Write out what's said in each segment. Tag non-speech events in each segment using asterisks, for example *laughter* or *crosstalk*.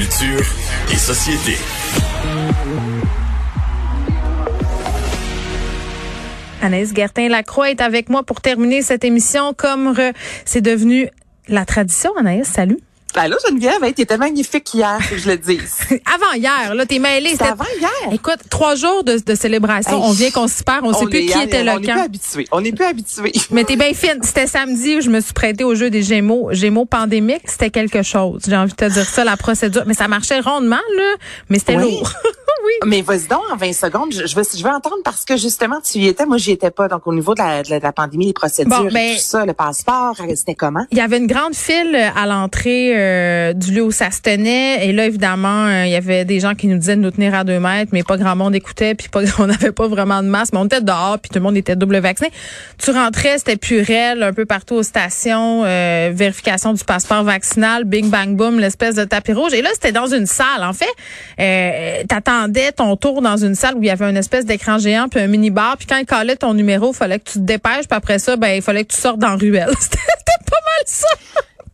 Culture et société. Anaïs Gertin-Lacroix est avec moi pour terminer cette émission comme c'est devenu la tradition. Anaïs, salut. Allô Geneviève, hey, t'étais magnifique hier, que je le dise. *laughs* avant hier, là, t'es mêlée. C'était avant hier. Écoute, trois jours de, de célébration, on vient qu'on se perd, on, sait plus qui était là On n'est plus habitué. On n'est plus habitué. *laughs* Mais t'es bien fine. C'était samedi où je me suis prêtée au jeu des Gémeaux, Gémeaux pandémiques. C'était quelque chose. J'ai envie de te dire ça, la procédure. Mais ça marchait rondement, là. Mais c'était lourd. *laughs* oui. Mais vas-y donc, en 20 secondes, je, veux, je veux entendre parce que justement, tu y étais. Moi, j'y étais pas. Donc, au niveau de la, de la, pandémie, les procédures, ben, tout ça, le passeport, c'était comment? Il y avait une grande file à l'entrée euh, du lieu où ça se tenait. Et là, évidemment, euh, il y avait des gens qui nous disaient de nous tenir à deux mètres, mais pas grand monde écoutait, puis pas, *laughs* on n'avait pas vraiment de masse. Mais on était dehors, puis tout le monde était double vacciné. Tu rentrais, c'était purel, un peu partout aux stations, euh, vérification du passeport vaccinal, bing bang boom, l'espèce de tapis rouge. Et là, c'était dans une salle. En fait, euh, t'attendais ton tour dans une salle où il y avait une espèce d'écran géant puis un mini bar. Puis quand il collait ton numéro, il fallait que tu te dépêches. Puis après ça, ben il fallait que tu sortes dans la ruelle. *laughs* C'était pas mal ça.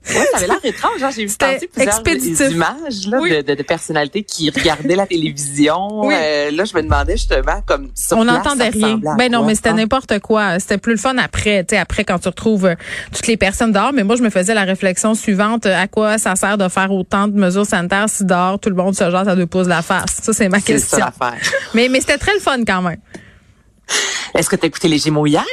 Oui, ça avait l'air étrange. Hein? J'ai vu passer plusieurs images là, de, de, de, personnalités qui regardaient la télévision. Oui. Euh, là, je me demandais justement comme On n'entendait rien. Ben non, mais c'était n'importe quoi. C'était plus le fun après, tu sais, après quand tu retrouves euh, toutes les personnes dehors. Mais moi, je me faisais la réflexion suivante à quoi ça sert de faire autant de mesures sanitaires si dehors tout le monde se jase à deux pouces de la face? Ça, c'est ma question. Ça *laughs* mais mais c'était très le fun quand même. Est-ce que tu as écouté les Gémeaux hier?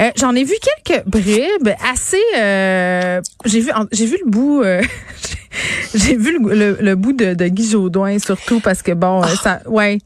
Euh, J'en ai vu quelques bribes assez. Euh, j'ai vu, j'ai vu le bout. Euh, *laughs* *laughs* J'ai vu le, le, bout de, de Guy Jodoin surtout parce que bon, oh. ça, ouais.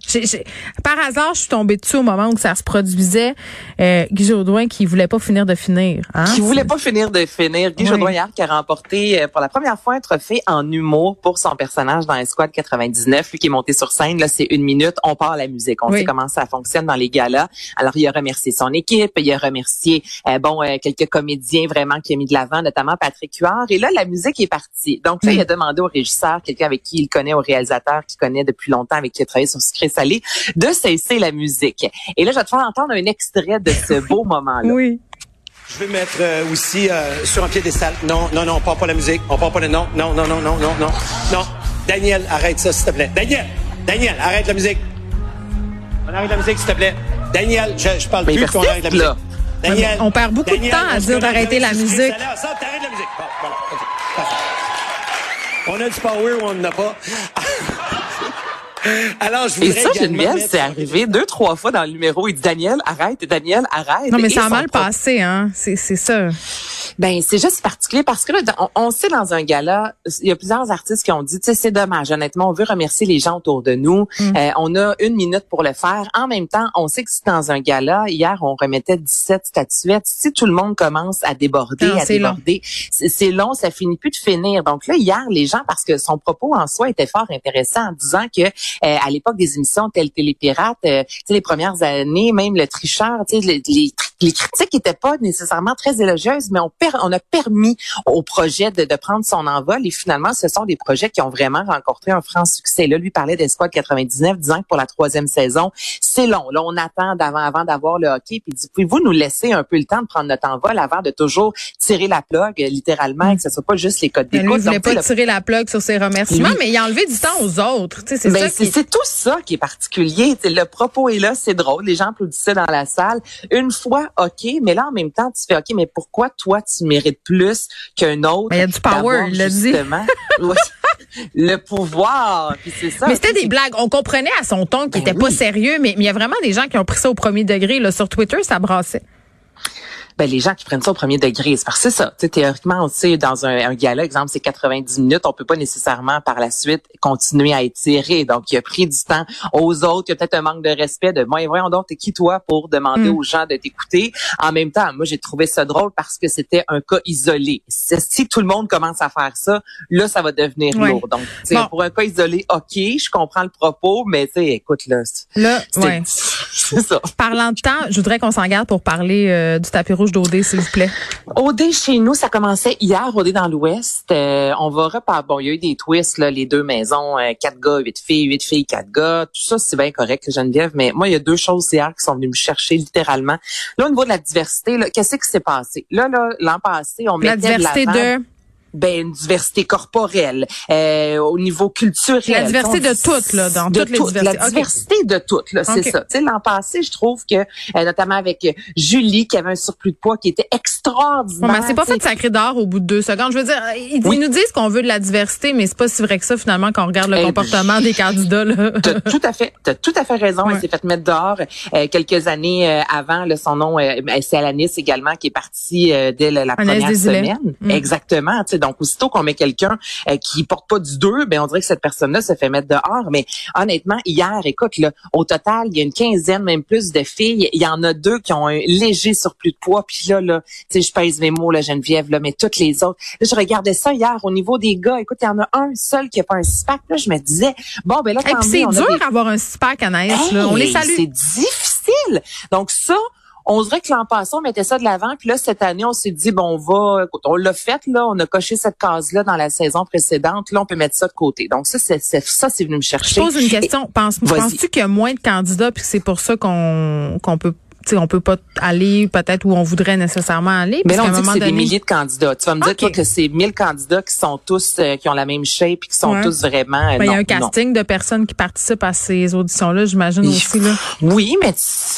par hasard, je suis tombée dessus au moment où ça se produisait. Euh, Guy Jodoin qui voulait pas finir de finir. Hein? Qui voulait pas finir de finir. Guy Jodoin hier qui a remporté euh, pour la première fois un trophée en humour pour son personnage dans Esquad 99. Lui qui est monté sur scène, là, c'est une minute. On part à la musique. On sait comment ça fonctionne dans les galas. Alors, il a remercié son équipe. Il a remercié, euh, bon, euh, quelques comédiens vraiment qui a mis de l'avant, notamment Patrick Huard. Et là, la musique est partie. Donc, il a demandé au régisseur, quelqu'un avec qui il connaît, au réalisateur qui connaît depuis longtemps, avec qui il a travaillé sur Sucré Salé, de cesser la musique. Et là, je vais te faire entendre un extrait de ce *laughs* beau moment-là. Oui. Je vais mettre euh, aussi euh, sur un pied piédestal. Non, non, non, on part pas la musique. On part pas le non, non, non, non, non, non, non, non. Daniel, arrête ça, s'il te plaît. Daniel, Daniel, arrête la musique. On arrête la musique, s'il te plaît. Daniel, je, je parle plus qu'on arrête la musique. Daniel, on perd beaucoup de temps à dire d'arrêter la musique. Ça, t'arrêtes la musique. Bon, voilà, on a du power ou on n'en a pas. Alors, je Et ça, Geneviève, c'est arrivé deux, trois fois dans le numéro. Il dit, Daniel, arrête, Daniel, arrête. Non, mais ça a mal passé, hein. C'est, c'est ça. Ben c'est juste particulier parce que là, on, sait dans un gala, il y a plusieurs artistes qui ont dit, tu sais, c'est dommage. Honnêtement, on veut remercier les gens autour de nous. Mm. Euh, on a une minute pour le faire. En même temps, on sait que c'est dans un gala. Hier, on remettait 17 statuettes. Si tout le monde commence à déborder, à déborder, c'est long, ça finit plus de finir. Donc là, hier, les gens, parce que son propos en soi était fort intéressant en disant que euh, à l'époque des émissions telles que les pirates, euh, tu sais, les premières années, même le tricheur, tu sais, les, les, les critiques étaient pas nécessairement très élogieuses, mais on on a permis au projet de, de, prendre son envol et finalement, ce sont des projets qui ont vraiment rencontré un franc succès. Là, lui parlait d'Espoir 99, disant que pour la troisième saison, c'est long. Là, on attend d'avant avant d'avoir le hockey. Puis il dit, pouvez-vous nous laisser un peu le temps de prendre notre envol avant de toujours tirer la plug, littéralement, et que ce soit pas juste les codes d'écoute? Il voulait pas tirer la plug sur ses remerciements, mais il a enlevé du temps aux autres. C'est ben, c'est tout ça qui est particulier. le propos est là, c'est drôle. Les gens applaudissaient dans la salle. Une fois, OK, mais là, en même temps, tu fais OK, mais pourquoi toi, tu mérite plus qu'un autre. Il y a du power, il l'a dit. *laughs* le pouvoir, c'est ça. Mais c'était des blagues. On comprenait à son ton qu'il ben était pas sérieux, mais il y a vraiment des gens qui ont pris ça au premier degré. Là, sur Twitter, ça brassait. Ben, les gens qui prennent ça au premier degré, c'est parce que c'est ça. théoriquement, on sait, dans un, un gala, exemple, c'est 90 minutes, on peut pas nécessairement par la suite continuer à étirer. Donc, il a pris du temps aux autres. Il y a peut-être un manque de respect de moi, voyons donc, t'es qui toi pour demander mm. aux gens de t'écouter? En même temps, moi, j'ai trouvé ça drôle parce que c'était un cas isolé. Si tout le monde commence à faire ça, là, ça va devenir lourd. Donc, pour un cas isolé, OK, je comprends le propos, mais tu sais, écoute, là, là *laughs* c'est ça. Parlant de temps, je voudrais qu'on s'en garde pour parler euh, du tapis rouge d'OD, s'il vous plaît. OD chez nous, ça commençait hier, OD dans l'Ouest. Euh, on va reparler. Bon, il y a eu des twists, là, les deux maisons, euh, quatre gars, huit filles, huit filles, quatre gars. Tout ça, c'est bien correct, Geneviève. Mais moi, il y a deux choses hier qui sont venues me chercher littéralement. Là, au niveau de la diversité, qu'est-ce qui s'est passé? Là, là, l'an passé, on mettait la diversité de ben une diversité corporelle, euh, au niveau culturel. La diversité de toutes là, dans toutes les diversités. La diversité de toutes là, c'est ça. Tu sais, l'an passé, je trouve que euh, notamment avec Julie qui avait un surplus de poids qui était extraordinaire. mais c'est pas fait de sacré d'or au bout de deux secondes. Je veux dire, ils, nous disent qu'on veut de la diversité, mais c'est pas si vrai que ça finalement quand on regarde le eh, comportement des candidats. Là. *laughs* T'as tout à fait, t'as tout à fait raison. Elle s'est fait mettre dehors euh, quelques années euh, avant. Là, son nom, c'est Alanis également qui est partie dès la, première semaine. Mm. Exactement. Tu sais, donc, aussitôt qu'on met quelqu'un euh, qui porte pas du 2, ben on dirait que cette personne-là se fait mettre dehors. Mais honnêtement, hier, écoute, là, au total, il y a une quinzaine, même plus de filles. Il y en a deux qui ont un léger surplus de poids. Puis là, là, tu sais, je pèse mes mots, la Geneviève, là, mais toutes les autres. Là, je regardais ça hier au niveau des gars. Écoute, il y en a un seul qui a pas un six-pack. Là, je me disais, bon, ben là, quand c'est dur d'avoir un six-pack, Anaïs. là. On les salue. C'est difficile. Donc ça, on dirait que l'an passé, on mettait ça de l'avant, puis là, cette année, on s'est dit, bon, on va, on l'a fait, là, on a coché cette case-là dans la saison précédente, là, on peut mettre ça de côté. Donc, ça, c'est, ça, c'est venu me chercher. Je pose une question. Pense, penses-tu qu'il y a moins de candidats, puis c'est pour ça qu'on, qu'on peut on on peut pas aller peut-être où on voudrait nécessairement aller. Mais là, on dit que c'est des milliers de candidats. Tu vas me dire que c'est 1000 candidats qui sont tous euh, qui ont la même shape et qui sont tous vraiment. Euh, ben, il y a un casting de personnes qui participent à ces auditions-là, j'imagine aussi là. Oui, mais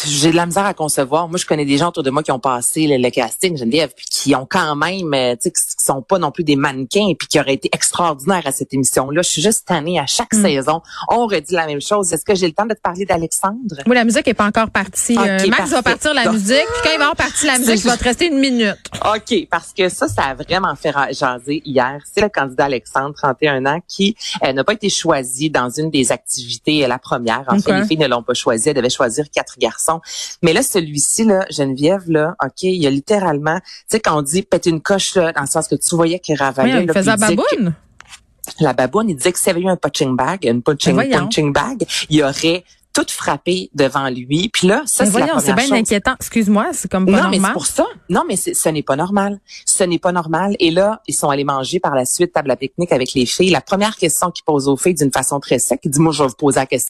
j'ai de la misère à concevoir. Moi, je connais des gens autour de moi qui ont passé le, casting, Geneviève, puis qui ont quand même, euh, tu sais, qui sont pas non plus des mannequins, puis qui auraient été extraordinaires à cette émission-là. Je suis juste tannée à chaque mm. saison. On redit la même chose. Est-ce que j'ai le temps de te parler d'Alexandre? Oui, la musique est pas encore partie. Max va partir la musique. Puis quand il va avoir parti la musique, il va te rester une minute. OK, parce que ça, ça a vraiment fait jaser hier. C'est le candidat Alexandre, 31 ans, qui euh, n'a pas été choisi dans une des activités, euh, la première. En fait, les filles ne l'ont pas choisi. Elles devaient choisir quatre garçons. Mais là, celui-ci, là, Geneviève, là, OK, il y a littéralement, tu sais, quand on dit péter une coche, là, dans le sens que tu voyais qu'il ravalait. Oui, il faisait la baboune. la baboune, il disait que s'il avait eu un punching bag, une punching, punching bag, il y aurait tout frappé devant lui. Puis là, ça, c'est la c'est bien inquiétant. Excuse-moi, c'est comme pas non, normal. mais c'est pour ça. Non, mais ce n'est pas normal. Ce n'est pas normal. Et là, ils sont allés manger par la suite table à pique-nique avec les filles. La première question qu'ils posent aux filles d'une façon très sec, ils disent, moi, je vais vous poser la question